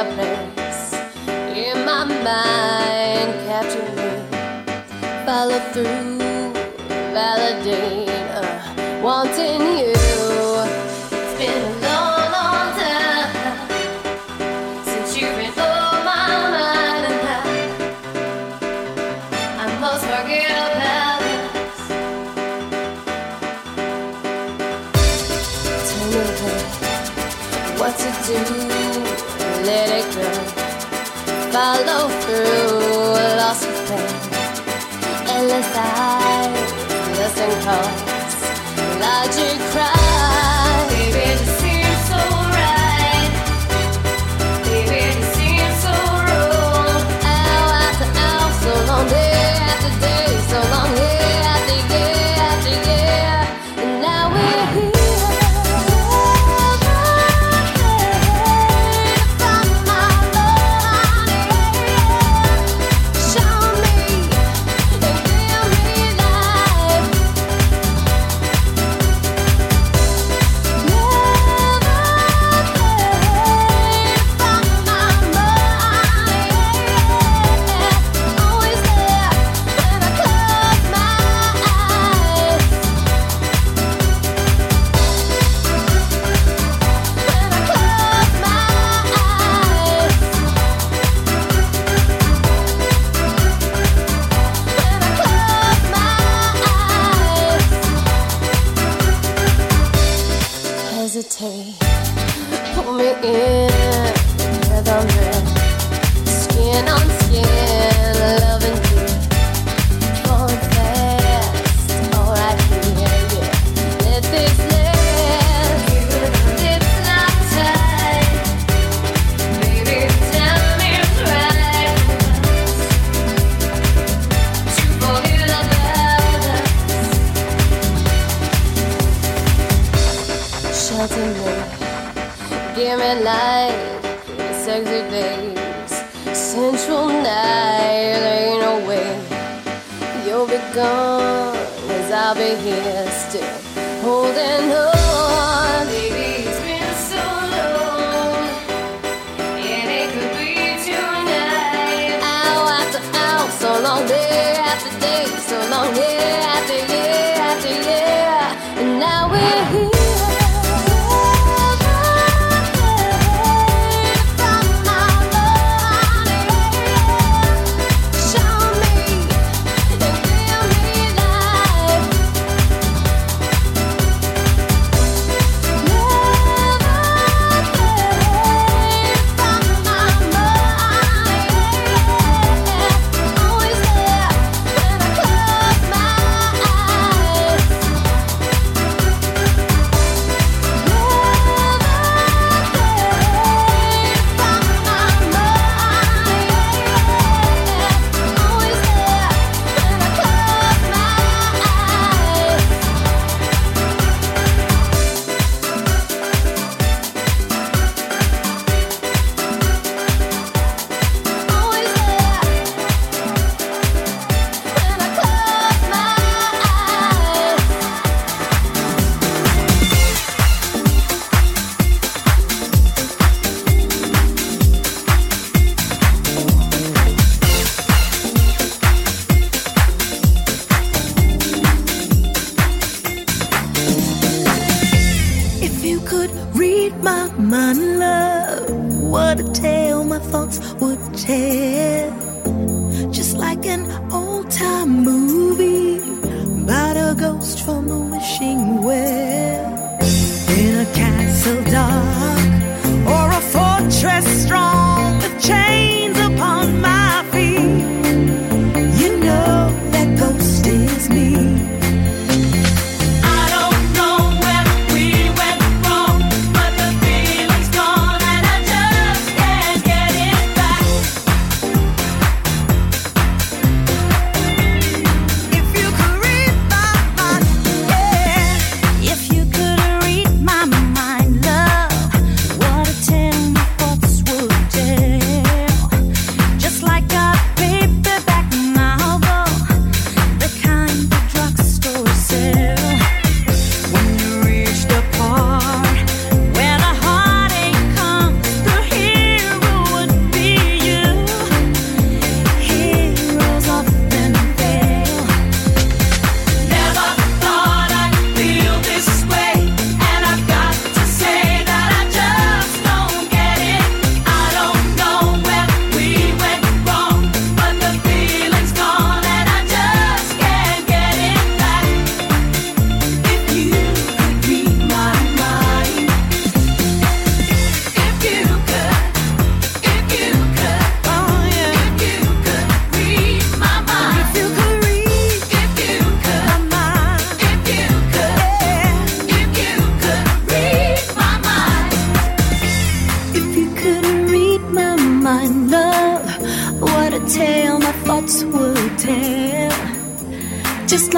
a place in my mind. Capture me, follow through, validate. and come.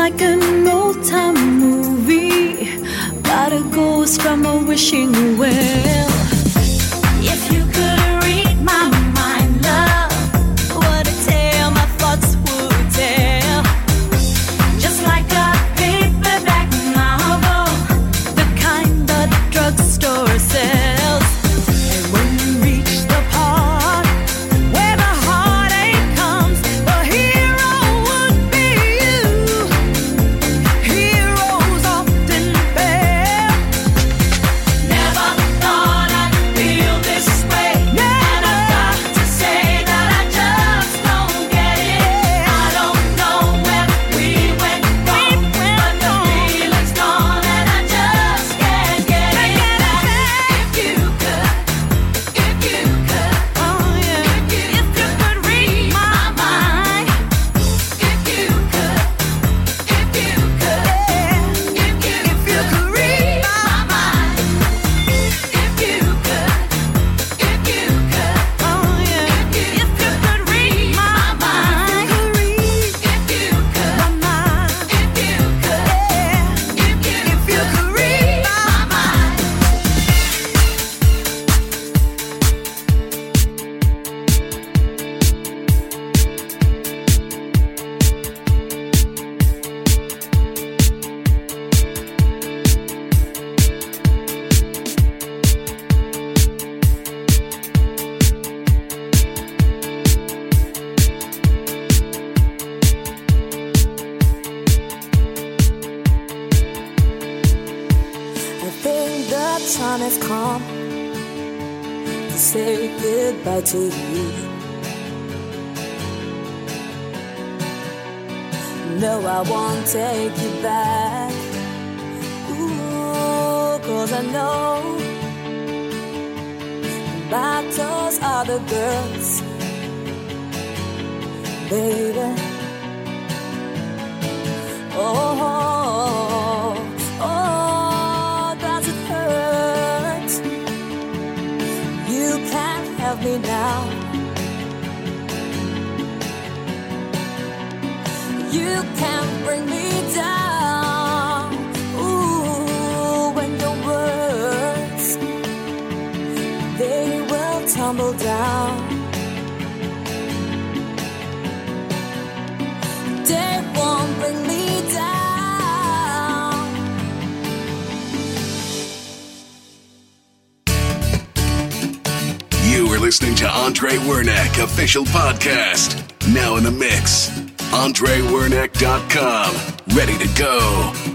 like an old time movie got a ghost from a wishing well. To say goodbye to you. No, I won't take you back. Ooh, cause I know battles are the girls, baby. Oh, me now. You can't bring me down. Ooh, when your words they will tumble down. Listening to Andre Wernick official podcast. Now in the mix. AndreWernick.com. Ready to go.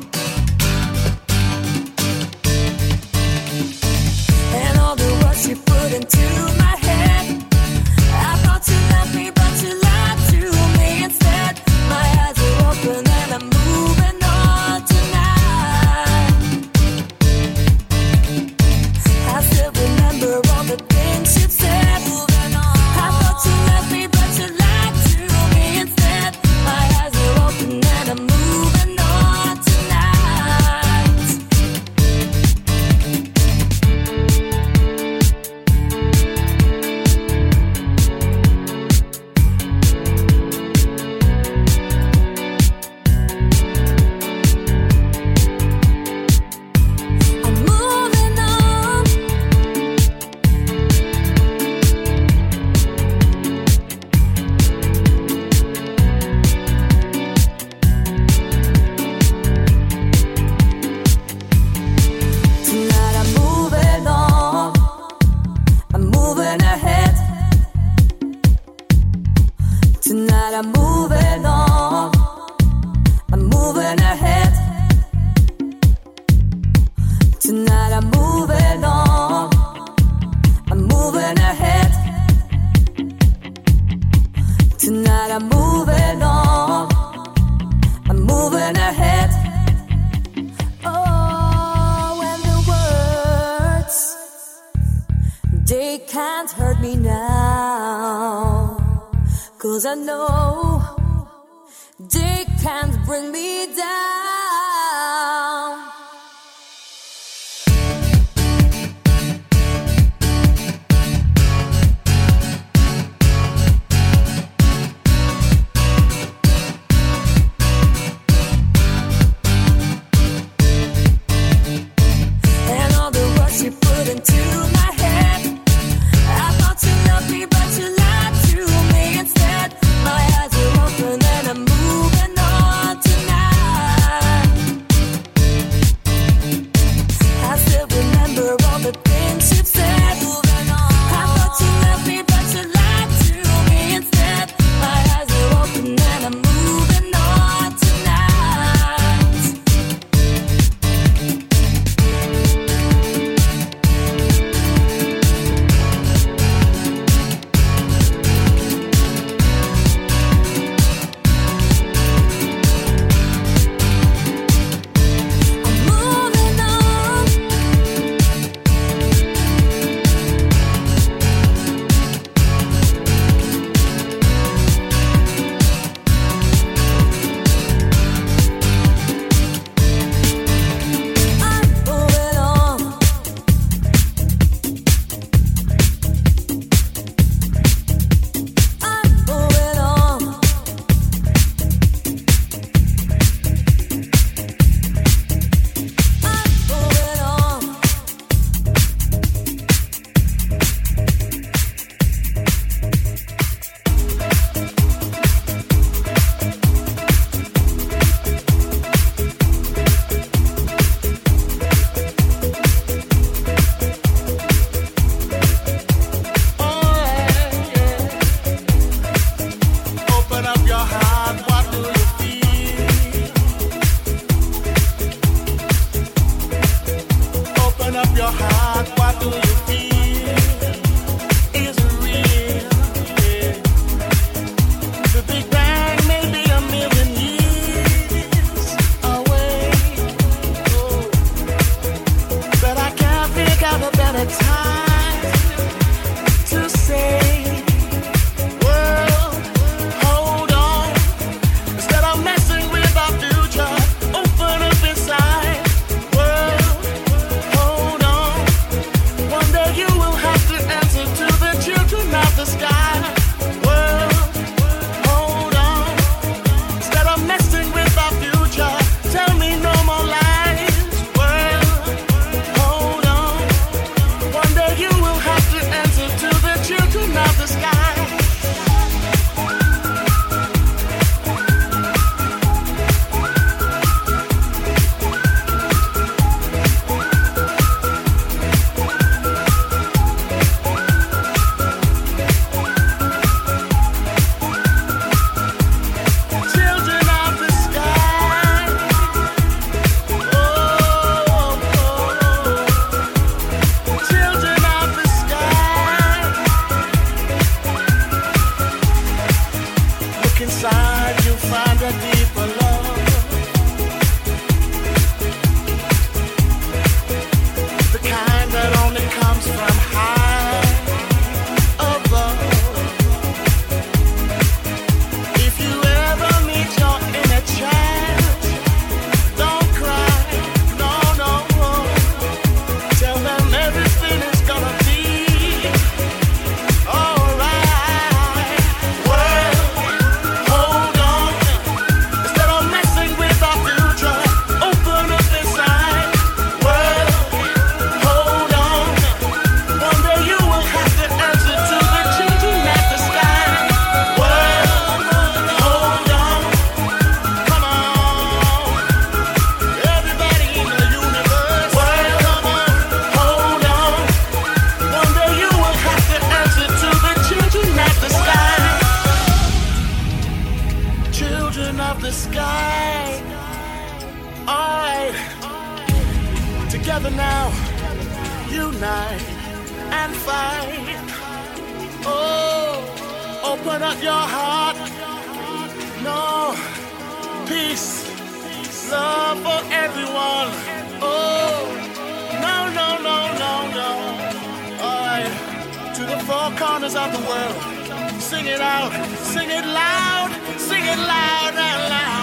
Out of the world. Sing it out, sing it loud, sing it loud and loud.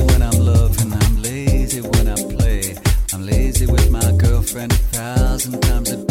when I'm loving, I'm lazy when I play. I'm lazy with my girlfriend a thousand times a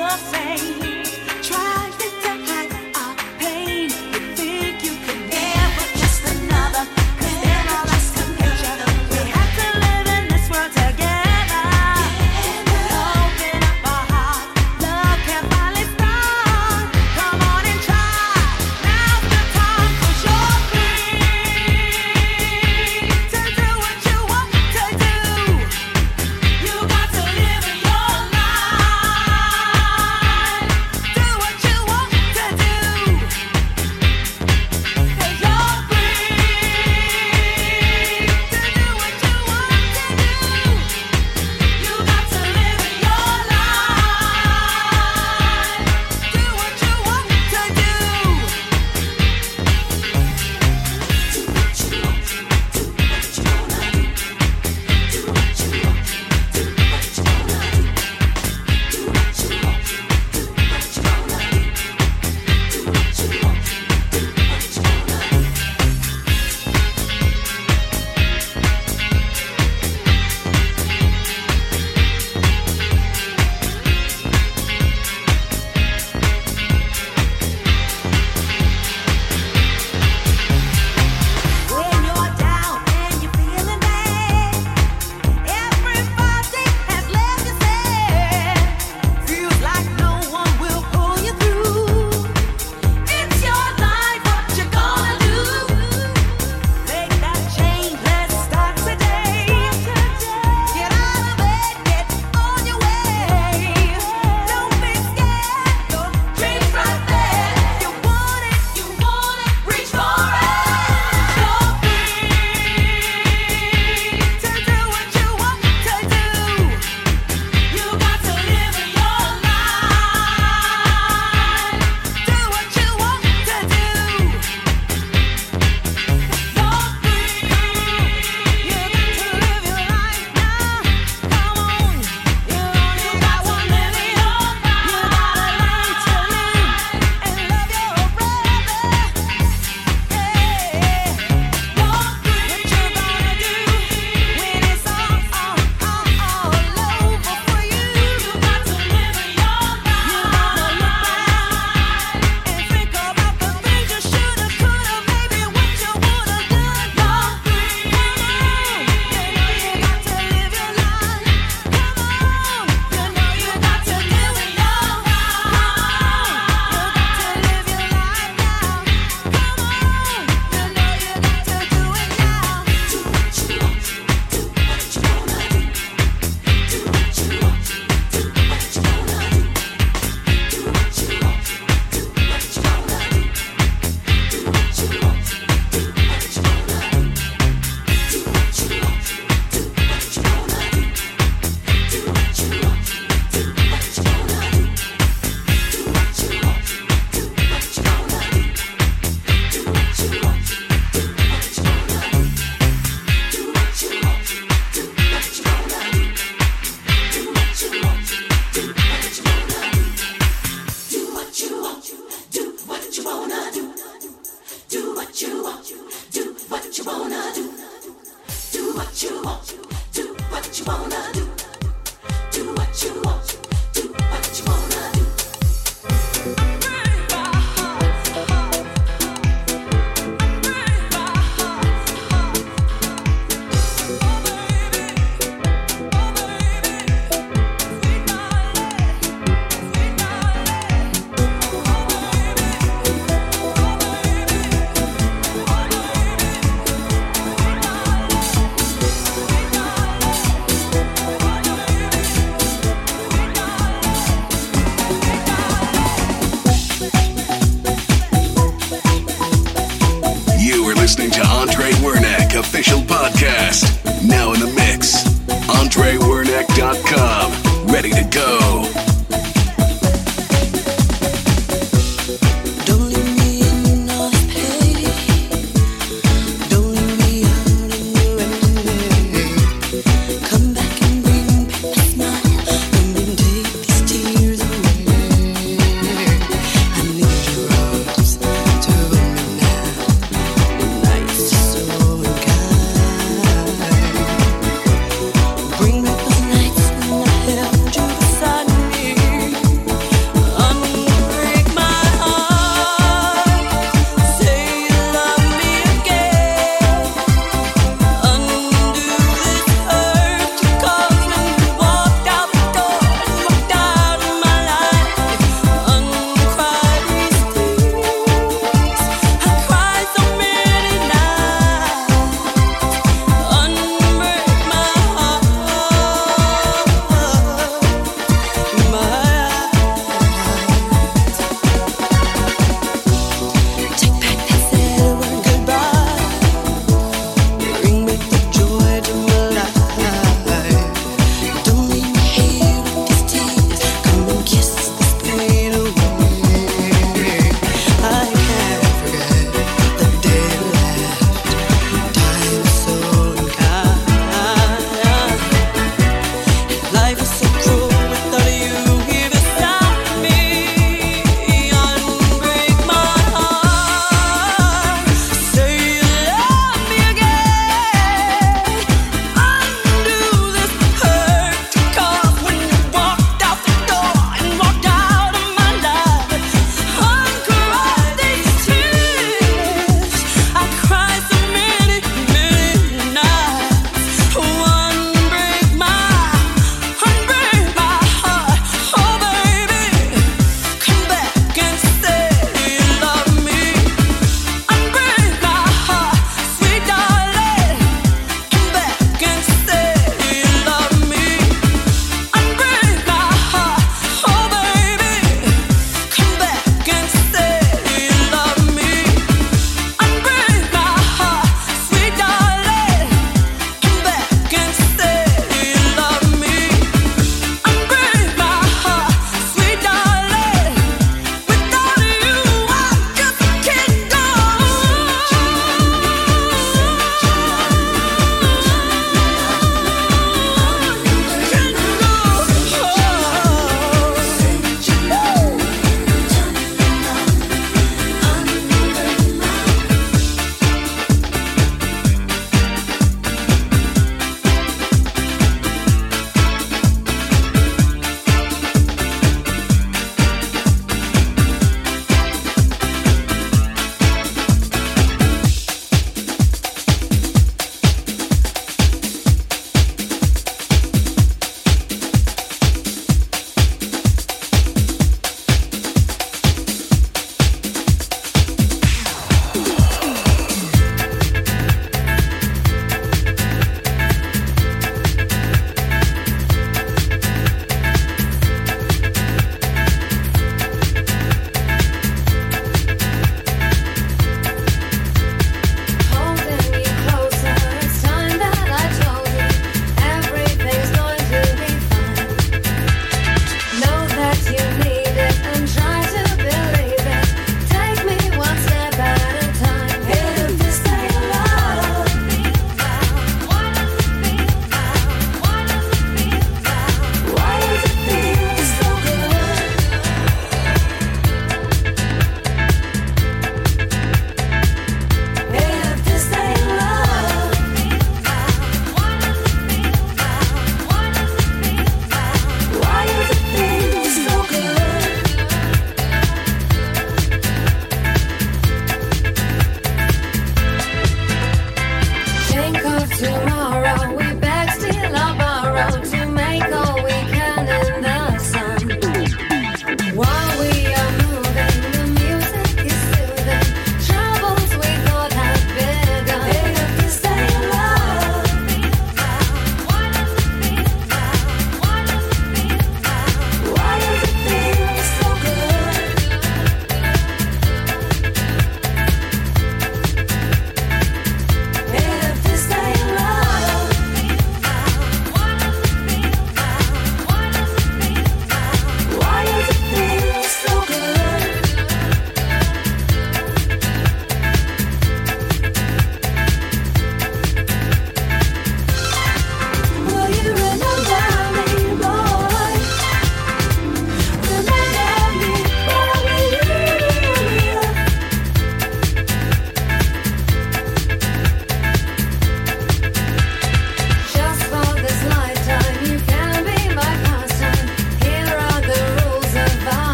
the same.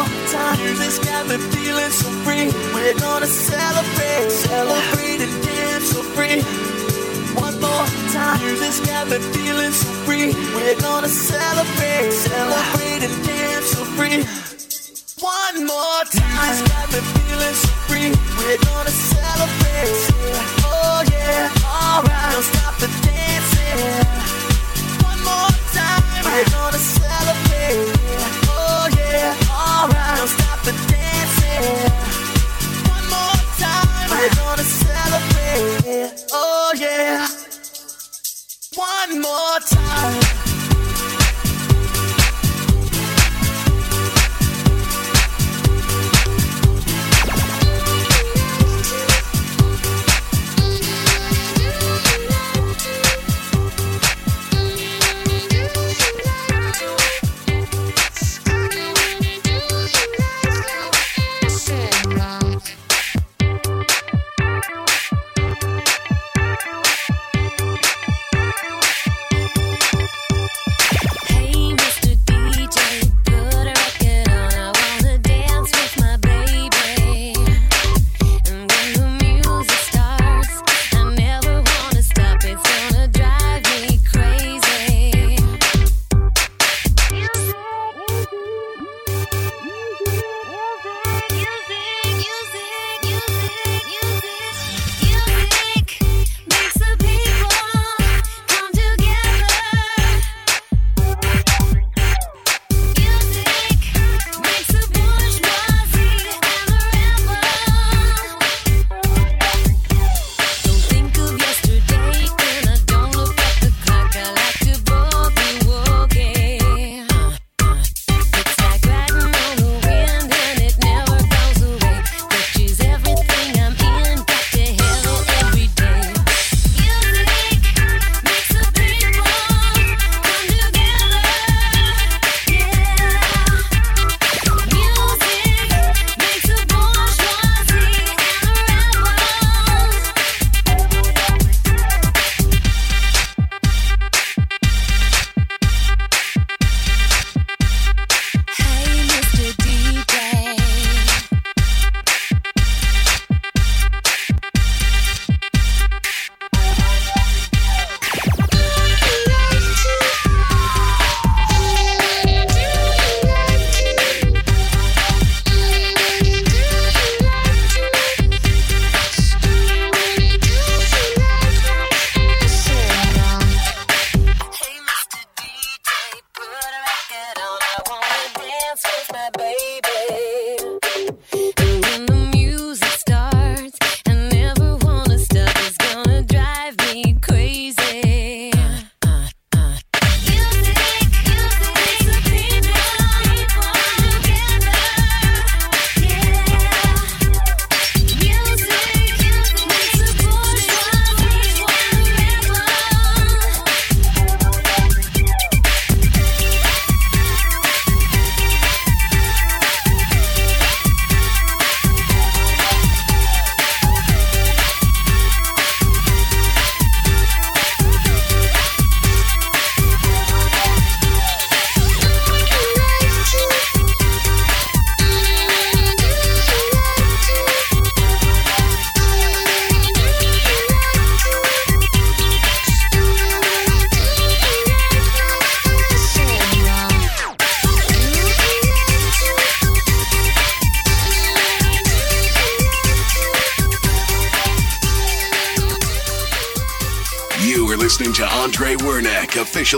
More time. Music's got me feeling so free. We're gonna celebrate. Celebrate and dance so free. One more time. Music's got me feeling so free. We're gonna celebrate. Celebrate and dance so free. One more time. Music's got me feeling so free. We're gonna celebrate. Oh yeah, alright. Don't stop the dancing. One more time. We're gonna celebrate. Oh yeah, Oh One more time.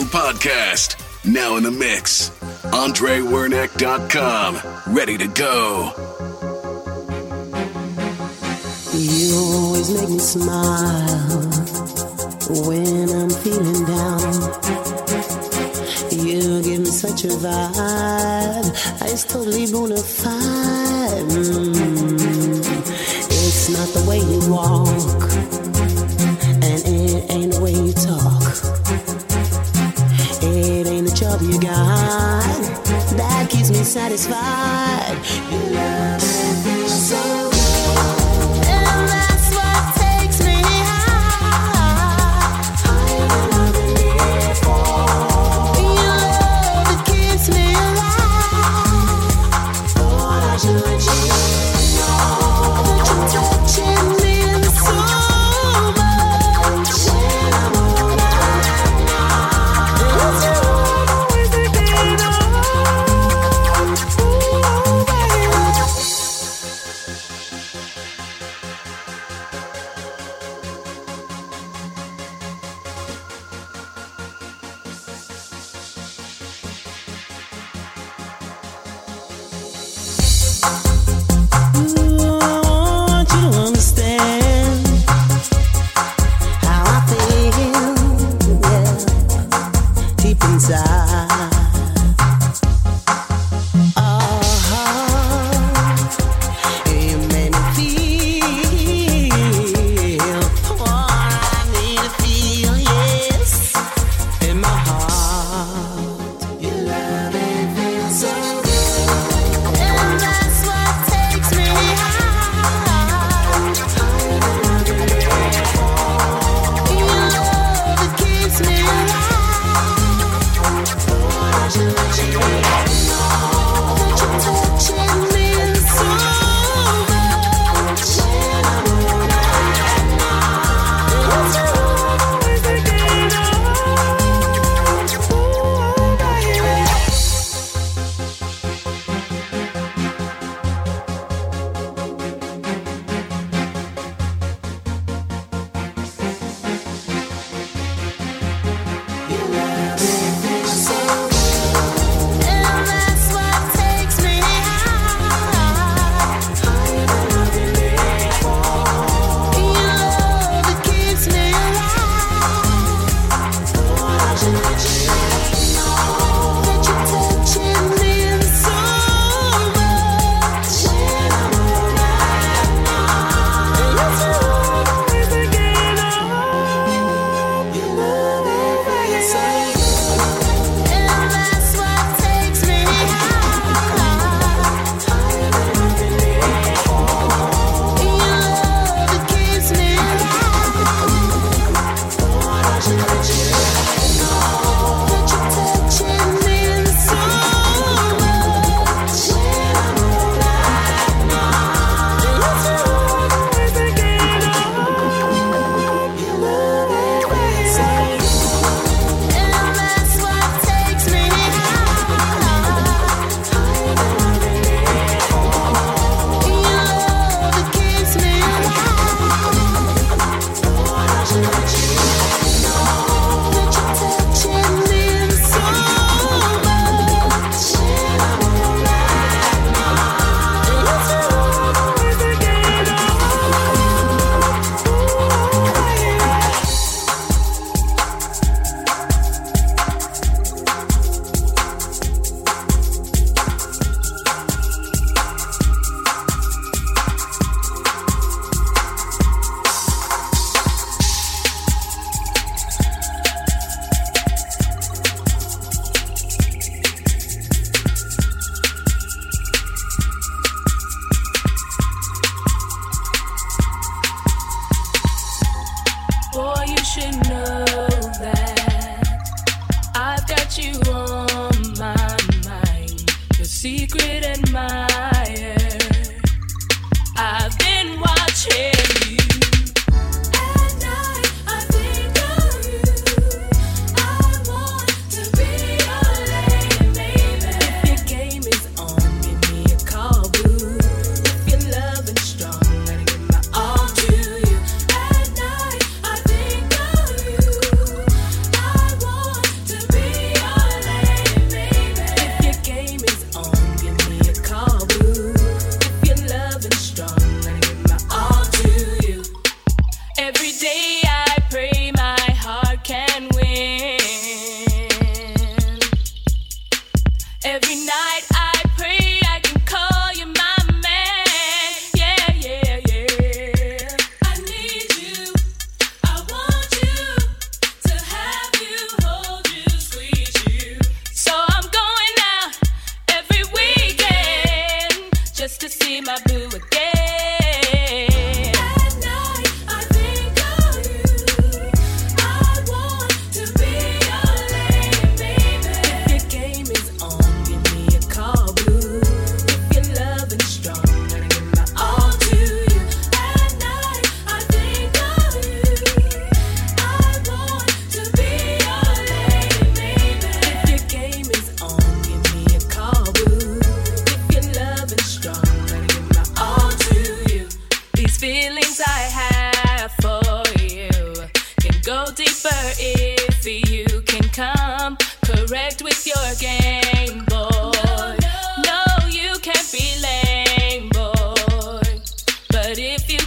Podcast. Now in the mix. AndreWernick.com. Ready to go. You always make me smile when I'm feeling down. You give me such a vibe. I totally bona fide. Mm.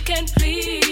Can please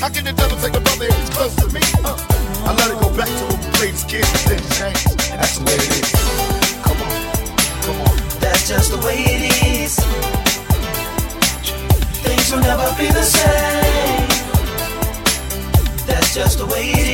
How can the devil take a brother if he's close to me? Uh, I let it go back to when we played as kids change. That's the way it is. Come on, come on. That's just the way it is. Things will never be the same. That's just the way it is.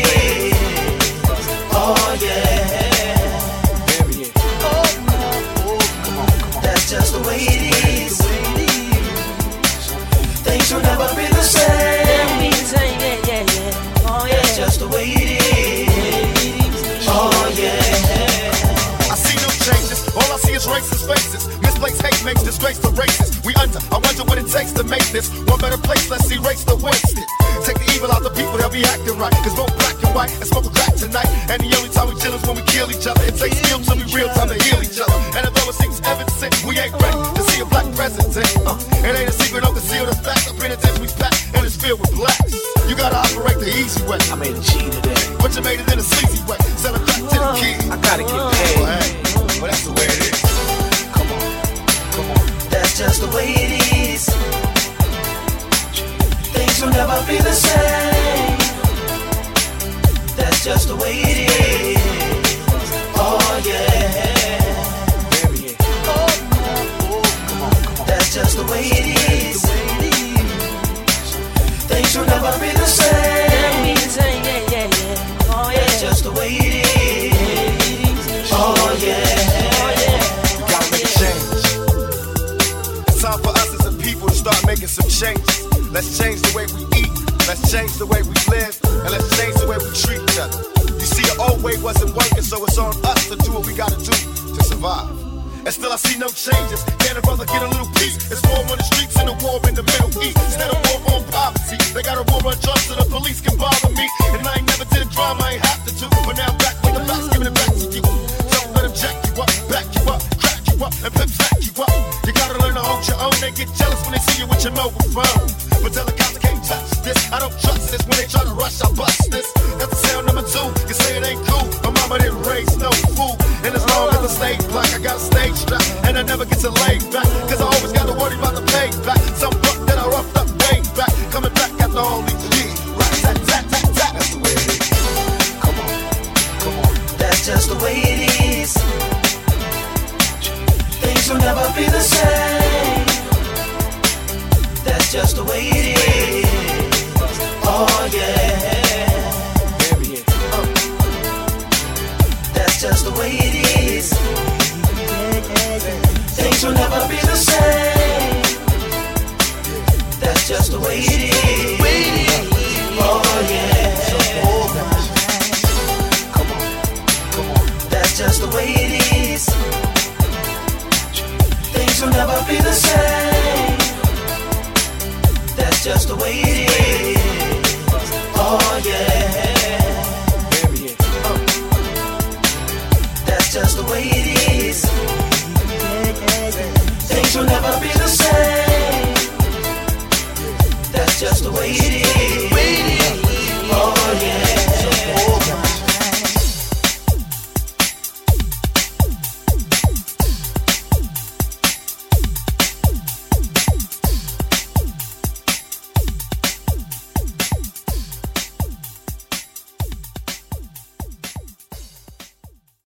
All I see is racist faces. Misplaced hate makes disgrace to races. We under. I wonder what it takes to make this one better place. Let's erase the wasted. Take the evil out the people, they'll be acting right. Cause both black and white and smoke a crack tonight. And the only time we chill is when we kill each other. It takes skill to be real time to heal each other. And although it seems evident, we ain't ready to see a black president. Uh, it ain't a secret, don't conceal the fact. The penitentiary's packed and it's filled with blacks. You gotta operate the easy way. I made a G today. But you made it in a Let's as a people to start making some change Let's change the way we. Let's change the way we live. And let's change the way we treat each other. You see, the old way wasn't working, so it's on us to do what we gotta do to survive. And still I see no changes. Can a brother get a little peace? It's war on the streets and a war in the Middle East. Instead of war on poverty, they got a war on drugs so the police can bother me. And I ain't never did a crime I ain't have to do. But now I'm back with the facts, giving it back to you. Don't let them jack you up, back you up, crack you up, and pimp smack you up. You gotta learn to hold your own. They get jealous when they see you with your mobile phone.